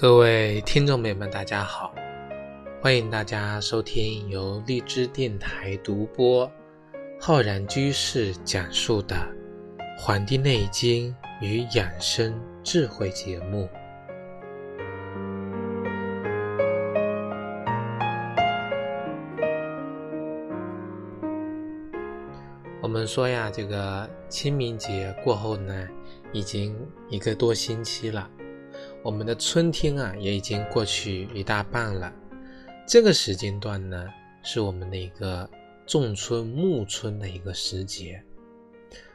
各位听众朋友们，大家好！欢迎大家收听由荔枝电台独播、浩然居士讲述的《黄帝内经与养生智慧》节目。我们说呀，这个清明节过后呢，已经一个多星期了。我们的春天啊，也已经过去一大半了。这个时间段呢，是我们的一个仲春暮春的一个时节。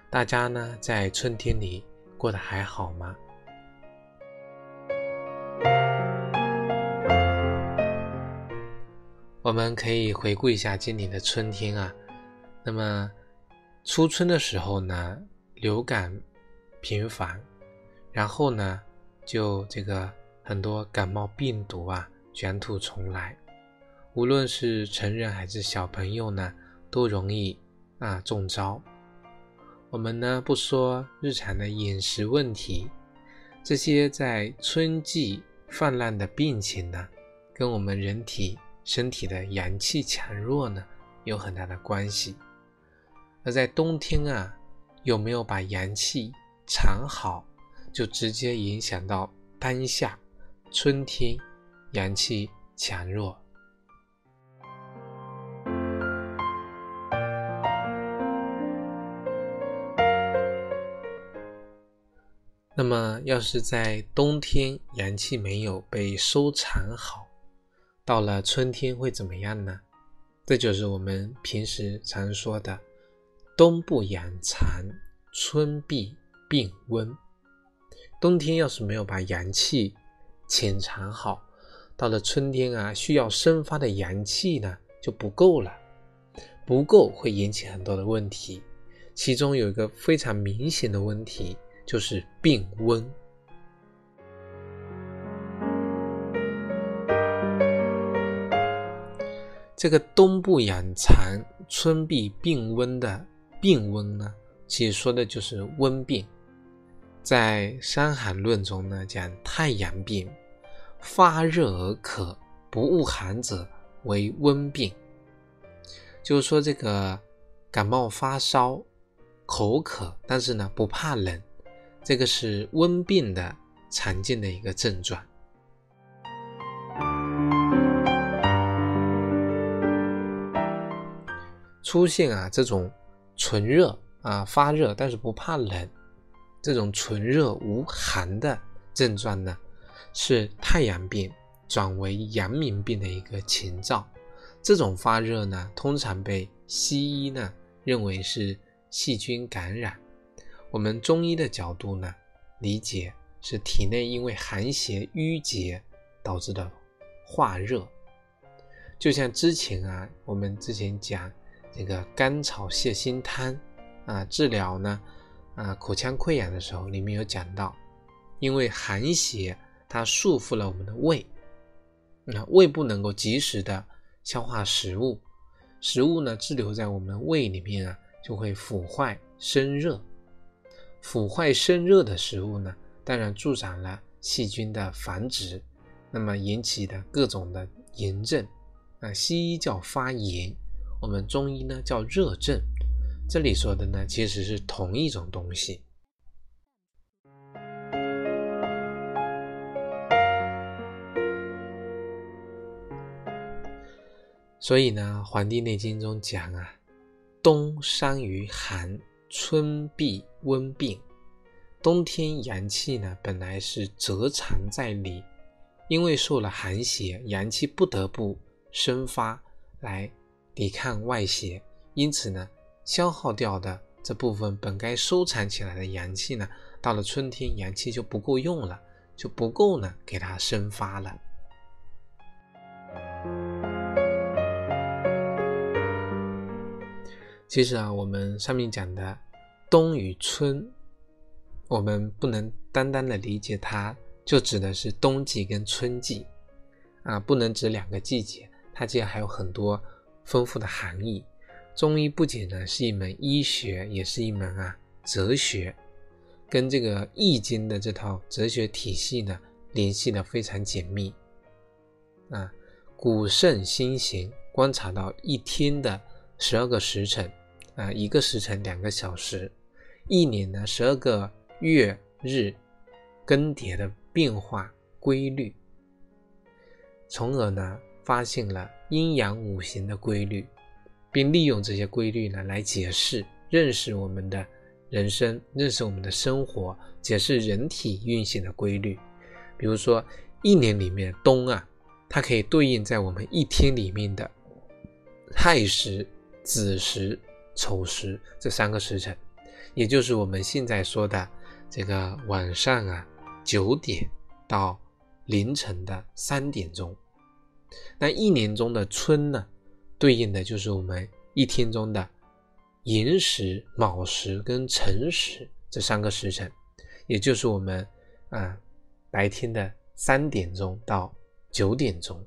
大家呢，在春天里过得还好吗？我们可以回顾一下今年的春天啊。那么，初春的时候呢，流感频繁，然后呢？就这个很多感冒病毒啊卷土重来，无论是成人还是小朋友呢，都容易啊中招。我们呢不说日常的饮食问题，这些在春季泛滥的病情呢，跟我们人体身体的阳气强弱呢有很大的关系。而在冬天啊，有没有把阳气藏好？就直接影响到当下春天阳气强弱。那么，要是在冬天阳气没有被收藏好，到了春天会怎么样呢？这就是我们平时常说的“冬不养藏，春必病温”。冬天要是没有把阳气潜藏好，到了春天啊，需要生发的阳气呢就不够了，不够会引起很多的问题，其中有一个非常明显的问题就是病温。这个冬不养藏，春必病温的病温呢，其实说的就是温病。在《伤寒论》中呢，讲太阳病，发热而渴，不恶寒者为温病。就是说，这个感冒发烧、口渴，但是呢不怕冷，这个是温病的常见的一个症状。出现啊这种纯热啊发热，但是不怕冷。这种纯热无寒的症状呢，是太阳病转为阳明病的一个前兆。这种发热呢，通常被西医呢认为是细菌感染。我们中医的角度呢，理解是体内因为寒邪淤结导致的化热。就像之前啊，我们之前讲这个甘草泻心汤啊，治疗呢。啊，口腔溃疡的时候，里面有讲到，因为寒邪它束缚了我们的胃，那胃不能够及时的消化食物，食物呢滞留在我们胃里面啊，就会腐坏生热，腐坏生热的食物呢，当然助长了细菌的繁殖，那么引起的各种的炎症，啊，西医叫发炎，我们中医呢叫热症。这里说的呢，其实是同一种东西。所以呢，《黄帝内经》中讲啊，冬伤于寒，春必温病。冬天阳气呢，本来是蛰藏在里，因为受了寒邪，阳气不得不生发来抵抗外邪，因此呢。消耗掉的这部分本该收藏起来的阳气呢，到了春天阳气就不够用了，就不够呢给它生发了。其实啊，我们上面讲的冬与春，我们不能单单的理解它就指的是冬季跟春季啊，不能指两个季节，它其实还有很多丰富的含义。中医不仅呢是一门医学，也是一门啊哲学，跟这个易经的这套哲学体系呢联系的非常紧密。啊，古圣先贤观察到一天的十二个时辰，啊，一个时辰两个小时，一年呢十二个月日更迭的变化规律，从而呢发现了阴阳五行的规律，并利用这些规律呢来解释、认识我们的人生，认识我们的生活，解释人体运行的规律。比如说，一年里面冬啊。它可以对应在我们一天里面的亥时、子时、丑时这三个时辰，也就是我们现在说的这个晚上啊九点到凌晨的三点钟。那一年中的春呢，对应的就是我们一天中的寅时、卯时跟辰时这三个时辰，也就是我们啊白天的三点钟到。九点钟。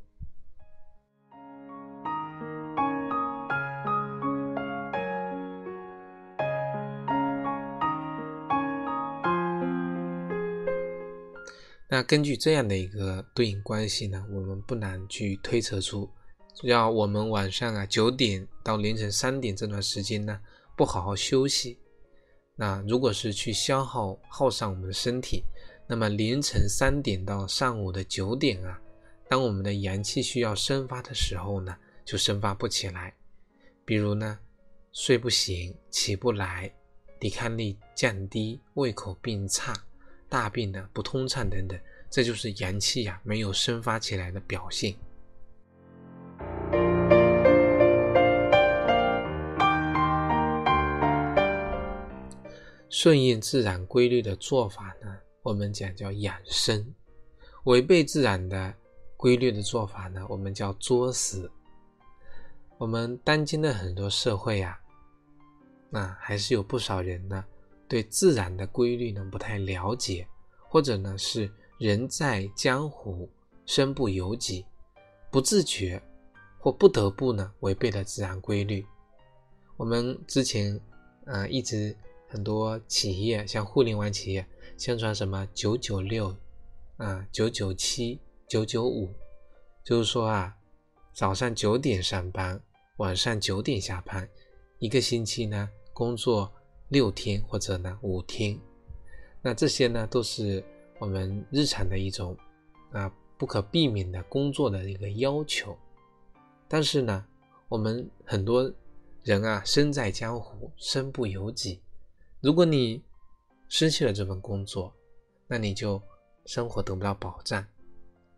那根据这样的一个对应关系呢，我们不难去推测出，要我们晚上啊九点到凌晨三点这段时间呢，不好好休息，那如果是去消耗耗上我们的身体，那么凌晨三点到上午的九点啊。当我们的阳气需要生发的时候呢，就生发不起来。比如呢，睡不醒、起不来、抵抗力降低、胃口变差、大便呢不通畅等等，这就是阳气呀没有生发起来的表现。顺应自然规律的做法呢，我们讲叫养生；违背自然的。规律的做法呢，我们叫作死。我们当今的很多社会啊，那还是有不少人呢，对自然的规律呢不太了解，或者呢是人在江湖，身不由己，不自觉或不得不呢违背了自然规律。我们之前呃一直很多企业，像互联网企业，宣传什么九九六啊九九七。九九五，就是说啊，早上九点上班，晚上九点下班，一个星期呢工作六天或者呢五天，那这些呢都是我们日常的一种啊不可避免的工作的一个要求。但是呢，我们很多人啊身在江湖，身不由己。如果你失去了这份工作，那你就生活得不到保障。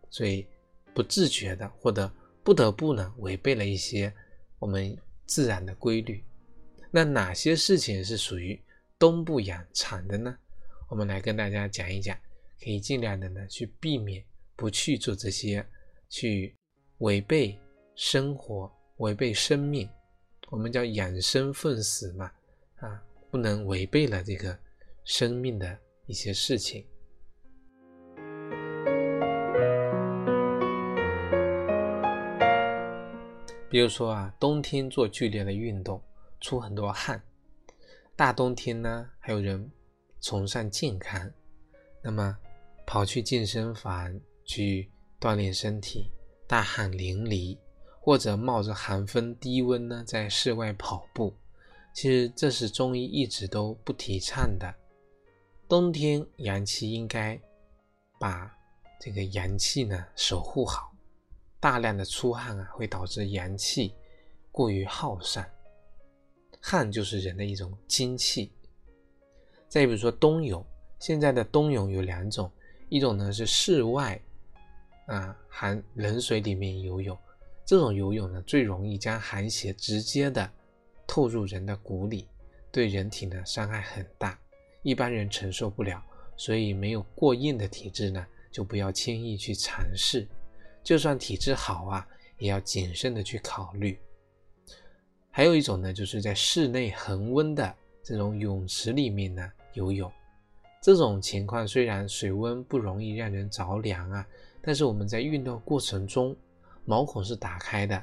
所以不自觉的或者不得不呢，违背了一些我们自然的规律。那哪些事情是属于冬不养产的呢？我们来跟大家讲一讲，可以尽量的呢去避免，不去做这些，去违背生活、违背生命。我们叫养生奉死嘛，啊，不能违背了这个生命的一些事情。比如说啊，冬天做剧烈的运动，出很多汗；大冬天呢，还有人崇尚健康，那么跑去健身房去锻炼身体，大汗淋漓，或者冒着寒风低温呢，在室外跑步。其实这是中医一直都不提倡的。冬天阳气应该把这个阳气呢守护好。大量的出汗啊，会导致阳气过于耗散。汗就是人的一种精气。再比如说冬泳，现在的冬泳有两种，一种呢是室外啊含冷水里面游泳，这种游泳呢最容易将寒邪直接的透入人的骨里，对人体呢伤害很大，一般人承受不了，所以没有过硬的体质呢，就不要轻易去尝试。就算体质好啊，也要谨慎的去考虑。还有一种呢，就是在室内恒温的这种泳池里面呢游泳。这种情况虽然水温不容易让人着凉啊，但是我们在运动过程中毛孔是打开的，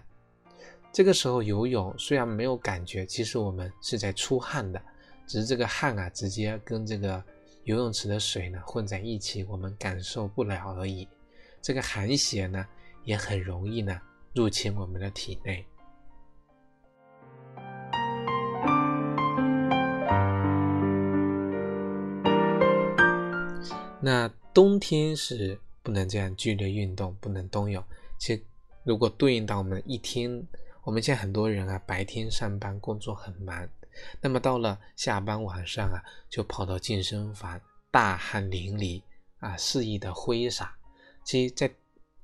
这个时候游泳虽然没有感觉，其实我们是在出汗的，只是这个汗啊直接跟这个游泳池的水呢混在一起，我们感受不了而已。这个寒邪呢也很容易呢入侵我们的体内。那冬天是不能这样剧烈运动，不能冬泳。其实如果对应到我们一天，我们现在很多人啊，白天上班工作很忙，那么到了下班晚上啊，就跑到健身房，大汗淋漓啊，肆意的挥洒。其实，在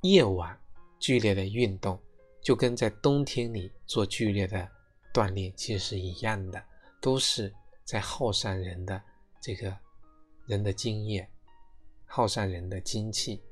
夜晚剧烈的运动，就跟在冬天里做剧烈的锻炼其实是一样的，都是在耗散人的这个人的精液。耗散人的精气，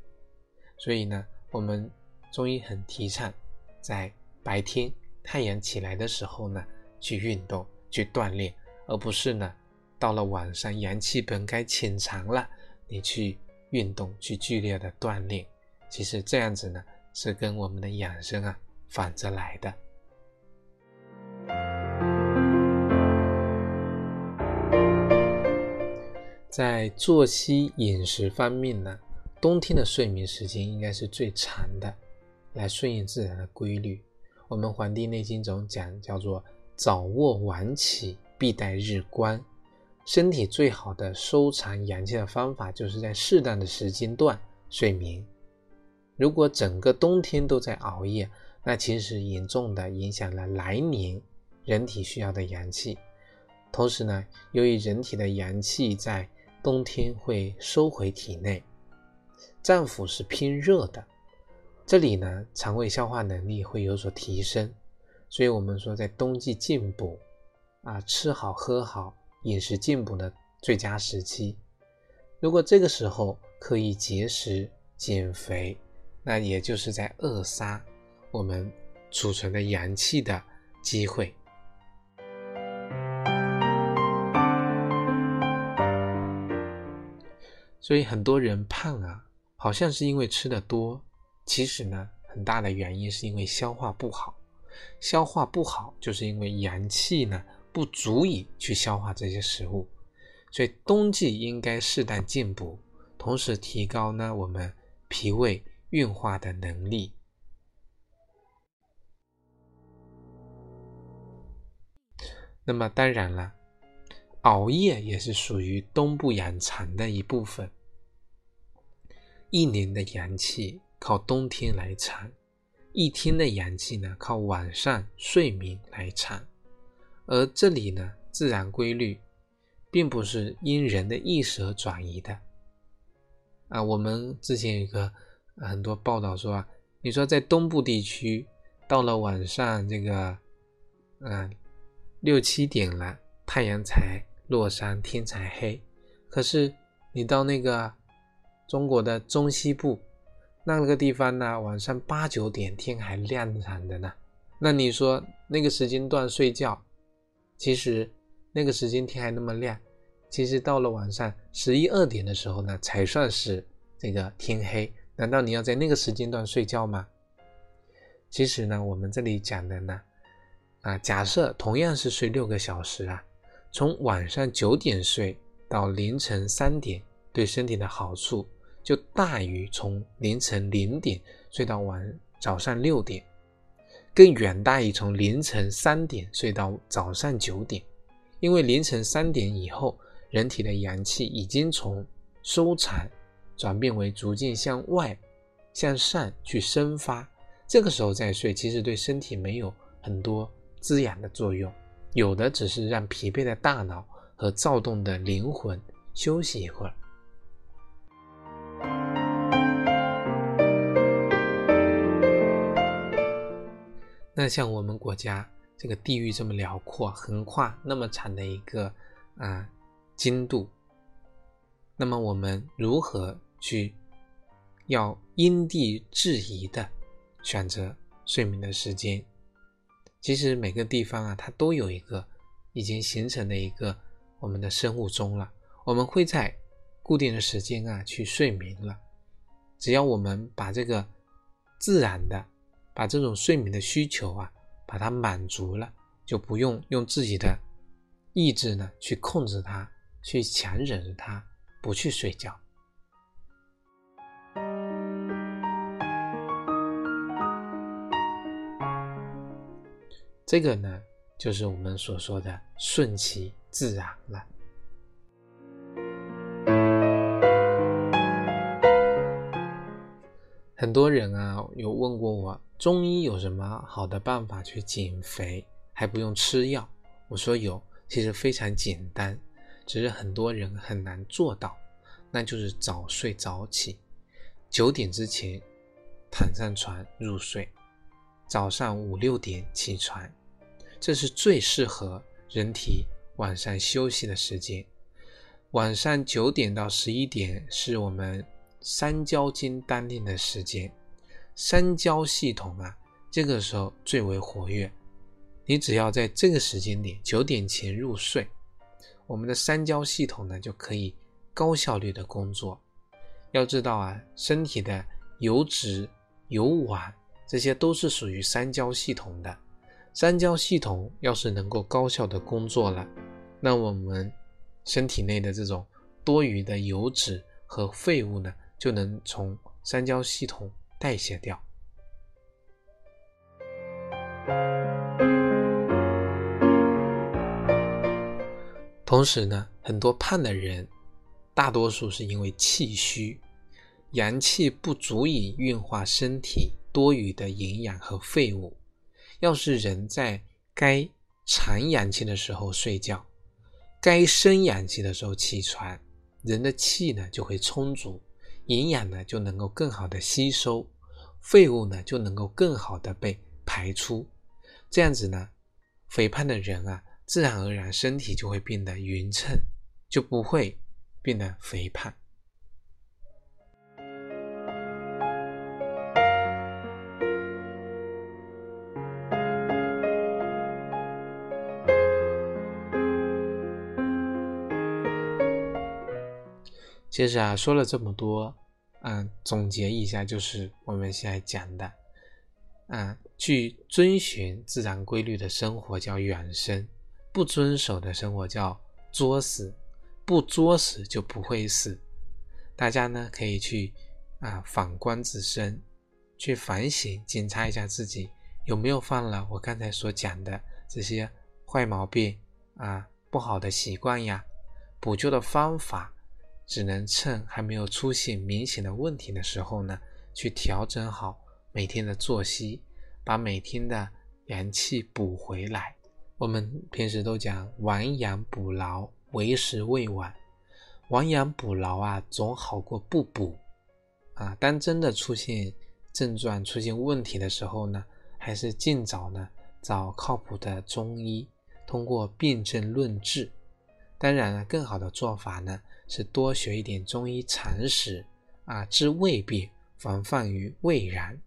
所以呢，我们中医很提倡在白天太阳起来的时候呢去运动、去锻炼，而不是呢到了晚上阳气本该潜藏了，你去运动、去剧烈的锻炼，其实这样子呢是跟我们的养生啊反着来的。在作息饮食方面呢，冬天的睡眠时间应该是最长的，来顺应自然的规律。我们《黄帝内经》中讲，叫做早卧晚起，必待日光。身体最好的收藏阳气的方法，就是在适当的时间段睡眠。如果整个冬天都在熬夜，那其实严重的影响了来年人体需要的阳气。同时呢，由于人体的阳气在冬天会收回体内，脏腑是偏热的，这里呢，肠胃消化能力会有所提升，所以我们说在冬季进补，啊，吃好喝好，饮食进补的最佳时期。如果这个时候刻意节食减肥，那也就是在扼杀我们储存的阳气的机会。所以很多人胖啊，好像是因为吃的多，其实呢，很大的原因是因为消化不好。消化不好，就是因为阳气呢不足以去消化这些食物。所以冬季应该适当进补，同时提高呢我们脾胃运化的能力。那么当然了。熬夜也是属于冬不养藏的一部分。一年的阳气靠冬天来藏，一天的阳气呢靠晚上睡眠来藏。而这里呢，自然规律并不是因人的意识而转移的。啊，我们之前有个很多报道说啊，你说在东部地区，到了晚上这个，嗯，六七点了，太阳才。落山天才黑，可是你到那个中国的中西部那个地方呢，晚上八九点天还亮闪的呢。那你说那个时间段睡觉，其实那个时间天还那么亮，其实到了晚上十一二点的时候呢，才算是这个天黑。难道你要在那个时间段睡觉吗？其实呢，我们这里讲的呢，啊，假设同样是睡六个小时啊。从晚上九点睡到凌晨三点，对身体的好处就大于从凌晨零点睡到晚早上六点，更远大于从凌晨三点睡到早上九点。因为凌晨三点以后，人体的阳气已经从收藏转变为逐渐向外、向上去生发。这个时候再睡，其实对身体没有很多滋养的作用。有的只是让疲惫的大脑和躁动的灵魂休息一会儿。那像我们国家这个地域这么辽阔，横跨那么长的一个啊经度，那么我们如何去要因地制宜的选择睡眠的时间？其实每个地方啊，它都有一个已经形成的一个我们的生物钟了。我们会在固定的时间啊去睡眠了。只要我们把这个自然的，把这种睡眠的需求啊，把它满足了，就不用用自己的意志呢去控制它，去强忍着它，不去睡觉。这个呢，就是我们所说的顺其自然了。很多人啊，有问过我，中医有什么好的办法去减肥，还不用吃药？我说有，其实非常简单，只是很多人很难做到。那就是早睡早起，九点之前躺上床入睡，早上五六点起床。这是最适合人体晚上休息的时间。晚上九点到十一点是我们三焦经当令的时间，三焦系统啊，这个时候最为活跃。你只要在这个时间点九点前入睡，我们的三焦系统呢就可以高效率的工作。要知道啊，身体的油脂、油烷这些都是属于三焦系统的。三焦系统要是能够高效的工作了，那我们身体内的这种多余的油脂和废物呢，就能从三焦系统代谢掉。同时呢，很多胖的人，大多数是因为气虚，阳气不足以运化身体多余的营养和废物。要是人在该产氧气的时候睡觉，该生氧气的时候起床，人的气呢就会充足，营养呢就能够更好的吸收，废物呢就能够更好的被排出。这样子呢，肥胖的人啊，自然而然身体就会变得匀称，就不会变得肥胖。其实啊，说了这么多，嗯，总结一下，就是我们现在讲的，嗯，去遵循自然规律的生活叫养生，不遵守的生活叫作死，不作死就不会死。大家呢可以去啊反观自身，去反省检查一下自己有没有犯了我刚才所讲的这些坏毛病啊不好的习惯呀，补救的方法。只能趁还没有出现明显的问题的时候呢，去调整好每天的作息，把每天的阳气补回来。我们平时都讲亡羊补牢，为时未晚。亡羊补牢啊，总好过不补啊。当真的出现症状、出现问题的时候呢，还是尽早呢找靠谱的中医，通过辨证论治。当然了，更好的做法呢。是多学一点中医常识啊，治未病，防范于未然。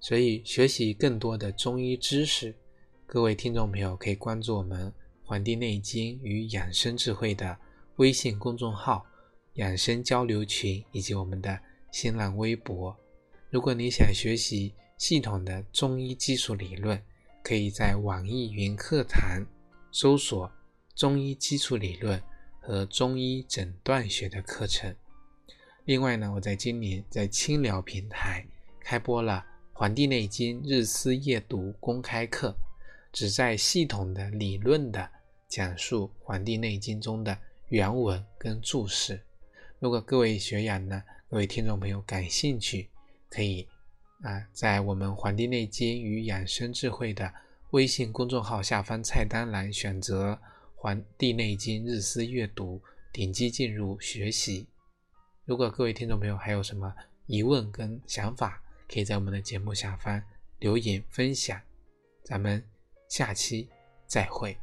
所以，学习更多的中医知识，各位听众朋友可以关注我们《黄帝内经与养生智慧》的微信公众号、养生交流群以及我们的新浪微博。如果你想学习系统的中医基础理论，可以在网易云课堂搜索“中医基础理论”和“中医诊断学”的课程。另外呢，我在今年在清聊平台开播了《黄帝内经日思夜读》公开课，旨在系统的理论的讲述《黄帝内经》中的原文跟注释。如果各位学员呢，各位听众朋友感兴趣，可以。啊，在我们《黄帝内经与养生智慧》的微信公众号下方菜单栏选择《黄帝内经日思阅读》，点击进入学习。如果各位听众朋友还有什么疑问跟想法，可以在我们的节目下方留言分享。咱们下期再会。